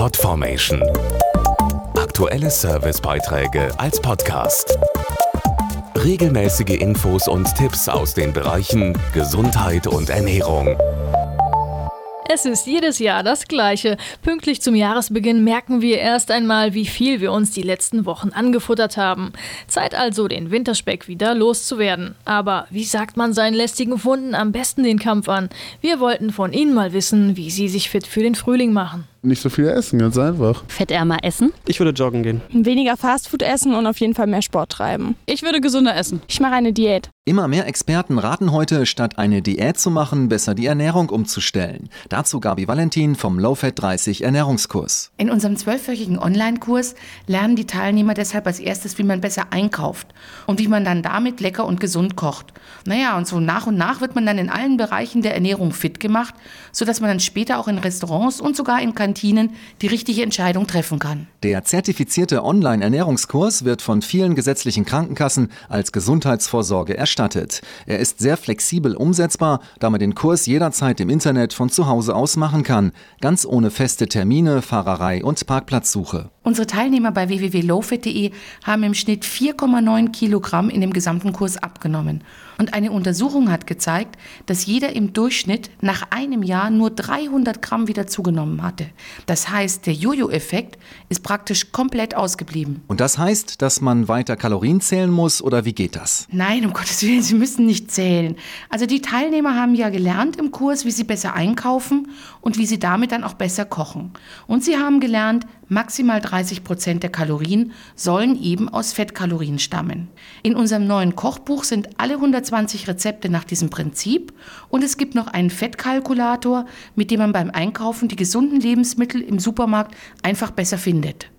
Podformation. Aktuelle Servicebeiträge als Podcast. Regelmäßige Infos und Tipps aus den Bereichen Gesundheit und Ernährung. Es ist jedes Jahr das Gleiche. Pünktlich zum Jahresbeginn merken wir erst einmal, wie viel wir uns die letzten Wochen angefuttert haben. Zeit also, den Winterspeck wieder loszuwerden. Aber wie sagt man seinen lästigen Funden am besten den Kampf an? Wir wollten von Ihnen mal wissen, wie Sie sich fit für den Frühling machen. Nicht so viel essen, ganz einfach. Fettärmer essen? Ich würde joggen gehen. Weniger Fastfood essen und auf jeden Fall mehr Sport treiben. Ich würde gesünder essen. Ich mache eine Diät. Immer mehr Experten raten heute, statt eine Diät zu machen, besser die Ernährung umzustellen. Dazu Gabi Valentin vom Low Fat 30 Ernährungskurs. In unserem zwölfwöchigen Online-Kurs lernen die Teilnehmer deshalb als erstes, wie man besser einkauft und wie man dann damit lecker und gesund kocht. Naja, und so nach und nach wird man dann in allen Bereichen der Ernährung fit gemacht, sodass man dann später auch in Restaurants und sogar in Kantinen die richtige Entscheidung treffen kann. Der zertifizierte Online-Ernährungskurs wird von vielen gesetzlichen Krankenkassen als Gesundheitsvorsorge erstattet. Er ist sehr flexibel umsetzbar, da man den Kurs jederzeit im Internet von zu Hause aus machen kann, ganz ohne feste Termine, Fahrerei und Parkplatzsuche. Unsere Teilnehmer bei www.lowfit.de haben im Schnitt 4,9 Kilogramm in dem gesamten Kurs abgenommen. Und eine Untersuchung hat gezeigt, dass jeder im Durchschnitt nach einem Jahr nur 300 Gramm wieder zugenommen hatte. Das heißt, der Jojo-Effekt ist praktisch komplett ausgeblieben. Und das heißt, dass man weiter Kalorien zählen muss oder wie geht das? Nein, um Gottes Willen, Sie müssen nicht zählen. Also die Teilnehmer haben ja gelernt im Kurs, wie sie besser einkaufen und wie sie damit dann auch besser kochen. Und sie haben gelernt, maximal 30 Prozent der Kalorien sollen eben aus Fettkalorien stammen. In unserem neuen Kochbuch sind alle 120 Rezepte nach diesem Prinzip und es gibt noch einen Fettkalkulator, mit dem man beim Einkaufen die gesunden Lebensmittel im Supermarkt einfach besser findet.